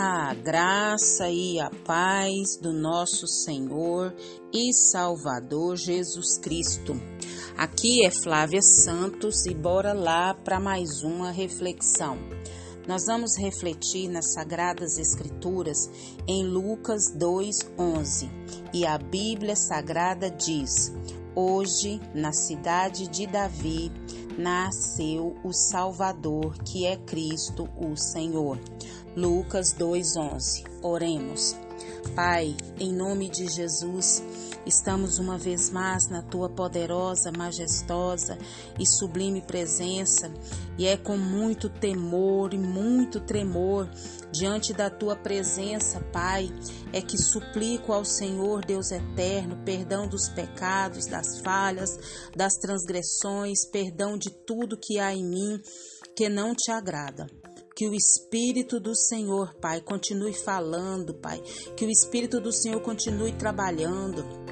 A graça e a paz do nosso Senhor e Salvador Jesus Cristo. Aqui é Flávia Santos e bora lá para mais uma reflexão. Nós vamos refletir nas Sagradas Escrituras em Lucas 2:11 e a Bíblia Sagrada diz: Hoje, na cidade de Davi, nasceu o Salvador, que é Cristo, o Senhor. Lucas 2:11. Oremos. Pai, em nome de Jesus, estamos uma vez mais na tua poderosa, majestosa e sublime presença, e é com muito temor e muito tremor diante da tua presença, Pai, é que suplico ao Senhor Deus eterno perdão dos pecados, das falhas, das transgressões, perdão de tudo que há em mim que não te agrada. Que o Espírito do Senhor, Pai, continue falando, Pai. Que o Espírito do Senhor continue trabalhando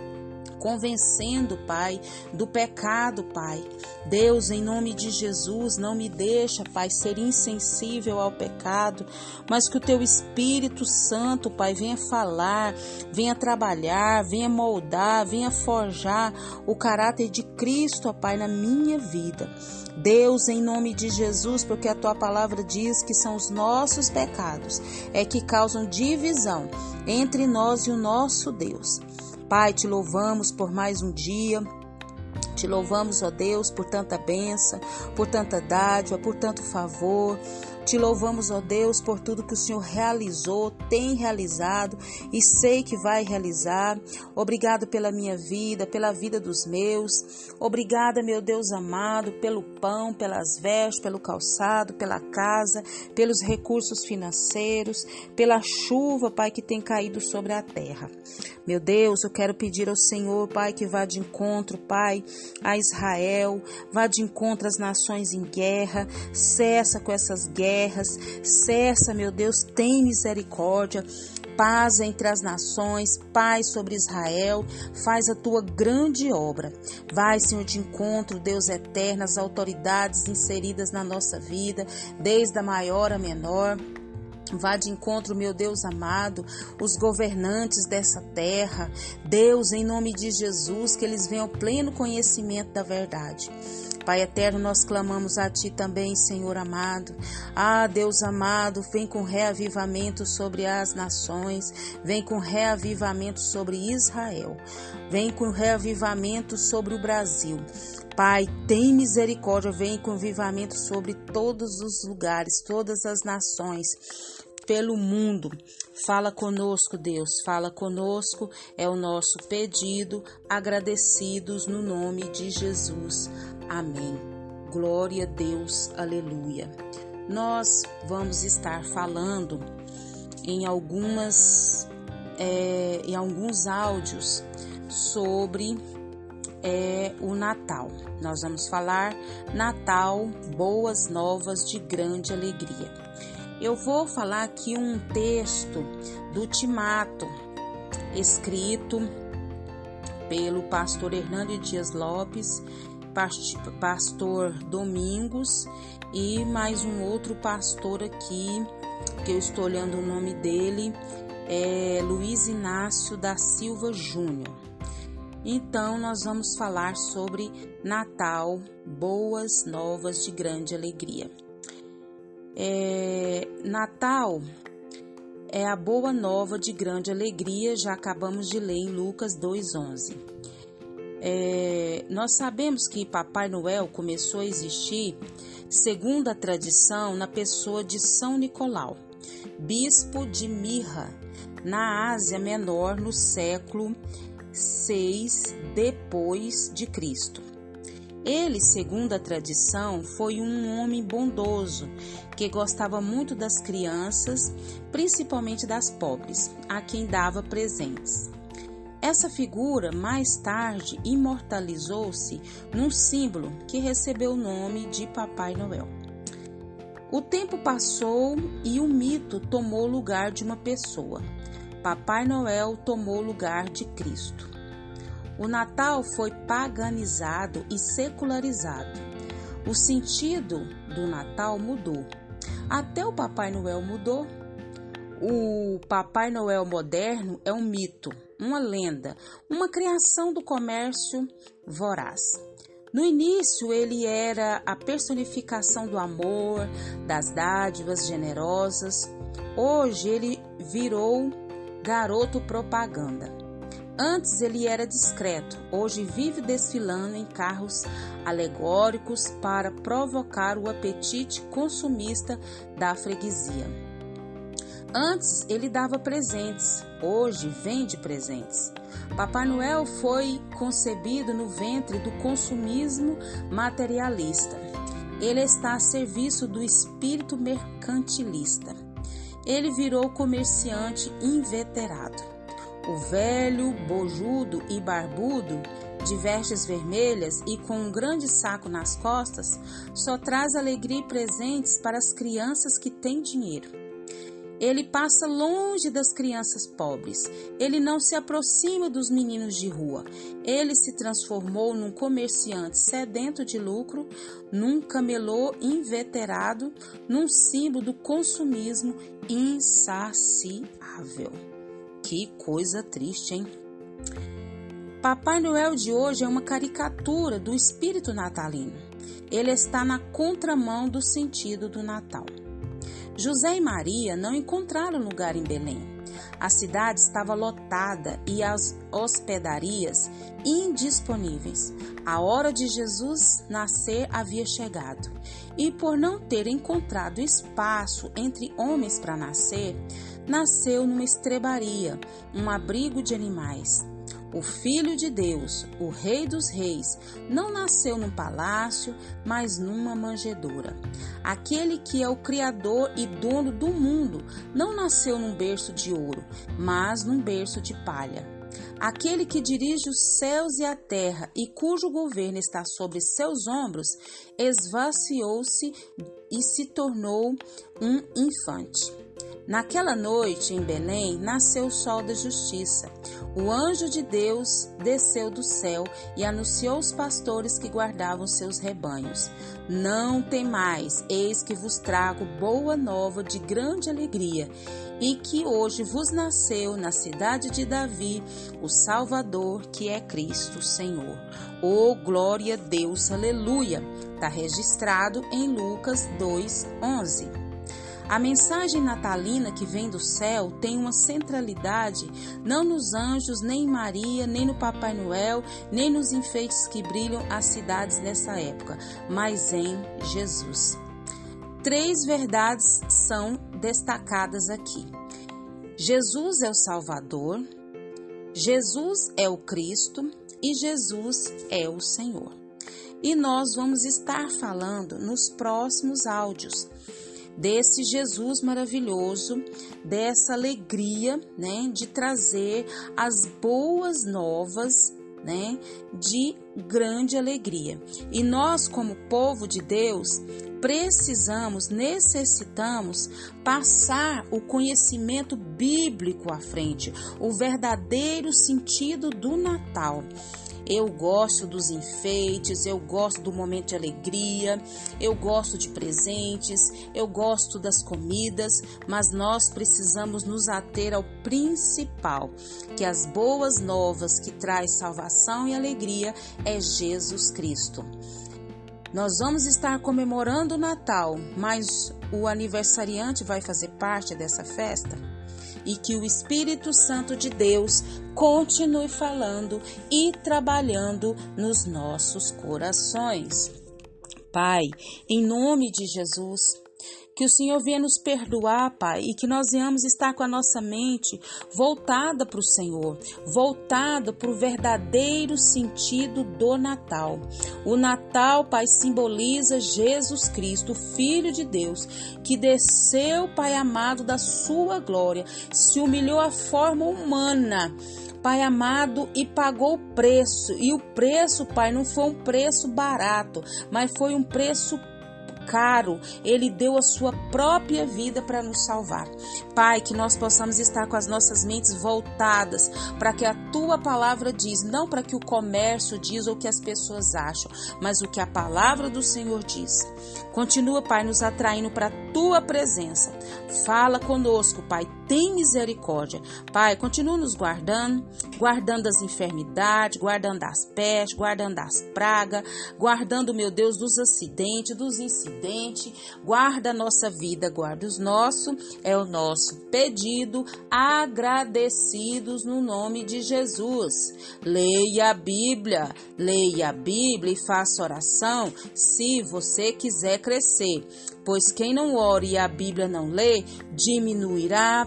convencendo, Pai, do pecado, Pai. Deus, em nome de Jesus, não me deixa, Pai, ser insensível ao pecado, mas que o teu Espírito Santo, Pai, venha falar, venha trabalhar, venha moldar, venha forjar o caráter de Cristo, Pai, na minha vida. Deus, em nome de Jesus, porque a tua palavra diz que são os nossos pecados é que causam divisão entre nós e o nosso Deus. Pai, te louvamos por mais um dia. Te louvamos, ó Deus, por tanta bênção, por tanta dádiva, por tanto favor. Te louvamos, ó Deus, por tudo que o Senhor realizou, tem realizado e sei que vai realizar. Obrigado pela minha vida, pela vida dos meus. Obrigada, meu Deus amado, pelo pão, pelas vestes, pelo calçado, pela casa, pelos recursos financeiros, pela chuva, Pai, que tem caído sobre a terra. Meu Deus, eu quero pedir ao Senhor, Pai, que vá de encontro, Pai, a Israel, vá de encontro às nações em guerra, cessa com essas guerras, cessa, meu Deus, tem misericórdia paz entre as nações, paz sobre Israel, faz a tua grande obra. Vai, Senhor, de encontro, Deus eterno, as autoridades inseridas na nossa vida, desde a maior a menor. Vá de encontro, meu Deus amado, os governantes dessa terra. Deus, em nome de Jesus, que eles venham ao pleno conhecimento da verdade. Pai eterno, nós clamamos a Ti também, Senhor amado. Ah, Deus amado, vem com reavivamento sobre as nações, vem com reavivamento sobre Israel, vem com reavivamento sobre o Brasil. Pai, tem misericórdia, vem com avivamento sobre todos os lugares, todas as nações pelo mundo. Fala conosco, Deus, fala conosco, é o nosso pedido, agradecidos no nome de Jesus. Amém. Glória a Deus, aleluia. Nós vamos estar falando em algumas, é, em alguns áudios sobre é, o Natal. Nós vamos falar Natal, boas novas de grande alegria. Eu vou falar aqui um texto do Timato, escrito pelo pastor Hernando Dias Lopes, pastor Domingos e mais um outro pastor aqui, que eu estou olhando o nome dele, é Luiz Inácio da Silva Júnior. Então, nós vamos falar sobre Natal, boas novas de grande alegria. É, Natal é a boa nova de grande alegria, já acabamos de ler em Lucas 2,11. É, nós sabemos que Papai Noel começou a existir, segundo a tradição, na pessoa de São Nicolau, bispo de Mirra, na Ásia Menor, no século 6 depois de Cristo. Ele, segundo a tradição, foi um homem bondoso que gostava muito das crianças, principalmente das pobres, a quem dava presentes. Essa figura mais tarde imortalizou-se num símbolo que recebeu o nome de Papai Noel. O tempo passou e o mito tomou lugar de uma pessoa. Papai Noel tomou lugar de Cristo. O Natal foi paganizado e secularizado. O sentido do Natal mudou. Até o Papai Noel mudou. O Papai Noel moderno é um mito, uma lenda, uma criação do comércio voraz. No início, ele era a personificação do amor, das dádivas generosas. Hoje, ele virou garoto propaganda. Antes ele era discreto, hoje vive desfilando em carros alegóricos para provocar o apetite consumista da freguesia. Antes ele dava presentes, hoje vende presentes. Papai Noel foi concebido no ventre do consumismo materialista. Ele está a serviço do espírito mercantilista. Ele virou comerciante inveterado. O velho, bojudo e barbudo, de vestes vermelhas e com um grande saco nas costas, só traz alegria e presentes para as crianças que têm dinheiro. Ele passa longe das crianças pobres. Ele não se aproxima dos meninos de rua. Ele se transformou num comerciante sedento de lucro, num camelô inveterado, num símbolo do consumismo insaciável. Que coisa triste, hein? Papai Noel de hoje é uma caricatura do espírito natalino. Ele está na contramão do sentido do Natal. José e Maria não encontraram lugar em Belém. A cidade estava lotada e as hospedarias indisponíveis. A hora de Jesus nascer havia chegado. E por não ter encontrado espaço entre homens para nascer, nasceu numa estrebaria, um abrigo de animais. O Filho de Deus, o Rei dos Reis, não nasceu num palácio, mas numa manjedoura. Aquele que é o Criador e dono do mundo não nasceu num berço de ouro, mas num berço de palha. Aquele que dirige os céus e a terra e cujo governo está sobre seus ombros, esvaziou-se e se tornou um infante. Naquela noite, em Belém, nasceu o sol da justiça. O anjo de Deus desceu do céu e anunciou aos pastores que guardavam seus rebanhos: Não temais, eis que vos trago boa nova de grande alegria, e que hoje vos nasceu na cidade de Davi o Salvador, que é Cristo Senhor. Oh, glória a Deus, aleluia! Está registrado em Lucas 2:11. A mensagem natalina que vem do céu tem uma centralidade não nos anjos, nem em Maria, nem no Papai Noel, nem nos enfeites que brilham as cidades nessa época, mas em Jesus. Três verdades são destacadas aqui. Jesus é o Salvador, Jesus é o Cristo e Jesus é o Senhor. E nós vamos estar falando nos próximos áudios desse Jesus maravilhoso, dessa alegria, né, de trazer as boas novas, né, de grande alegria. E nós, como povo de Deus, precisamos, necessitamos passar o conhecimento bíblico à frente, o verdadeiro sentido do Natal. Eu gosto dos enfeites, eu gosto do momento de alegria, eu gosto de presentes, eu gosto das comidas, mas nós precisamos nos ater ao principal, que as boas novas que traz salvação e alegria é Jesus Cristo. Nós vamos estar comemorando o Natal, mas o aniversariante vai fazer parte dessa festa? e que o Espírito Santo de Deus continue falando e trabalhando nos nossos corações. Pai, em nome de Jesus, que o Senhor venha nos perdoar, Pai, e que nós venhamos estar com a nossa mente voltada para o Senhor, voltada para o verdadeiro sentido do Natal. O Natal, Pai, simboliza Jesus Cristo, Filho de Deus, que desceu, Pai amado, da sua glória, se humilhou à forma humana. Pai amado, e pagou o preço. E o preço, Pai, não foi um preço barato, mas foi um preço caro, ele deu a sua própria vida para nos salvar. Pai, que nós possamos estar com as nossas mentes voltadas para que a tua palavra diz, não para que o comércio diz ou o que as pessoas acham, mas o que a palavra do Senhor diz. Continua, Pai, nos atraindo para a tua presença. Fala conosco, Pai. Tem misericórdia. Pai, continua nos guardando, guardando as enfermidades, guardando as pestes, guardando as pragas, guardando, meu Deus, dos acidentes, dos incidentes. Guarda a nossa vida, guarda os nossos. É o nosso pedido, agradecidos no nome de Jesus. Leia a Bíblia, leia a Bíblia e faça oração se você quiser crescer pois quem não ore e a Bíblia não lê, diminuirá,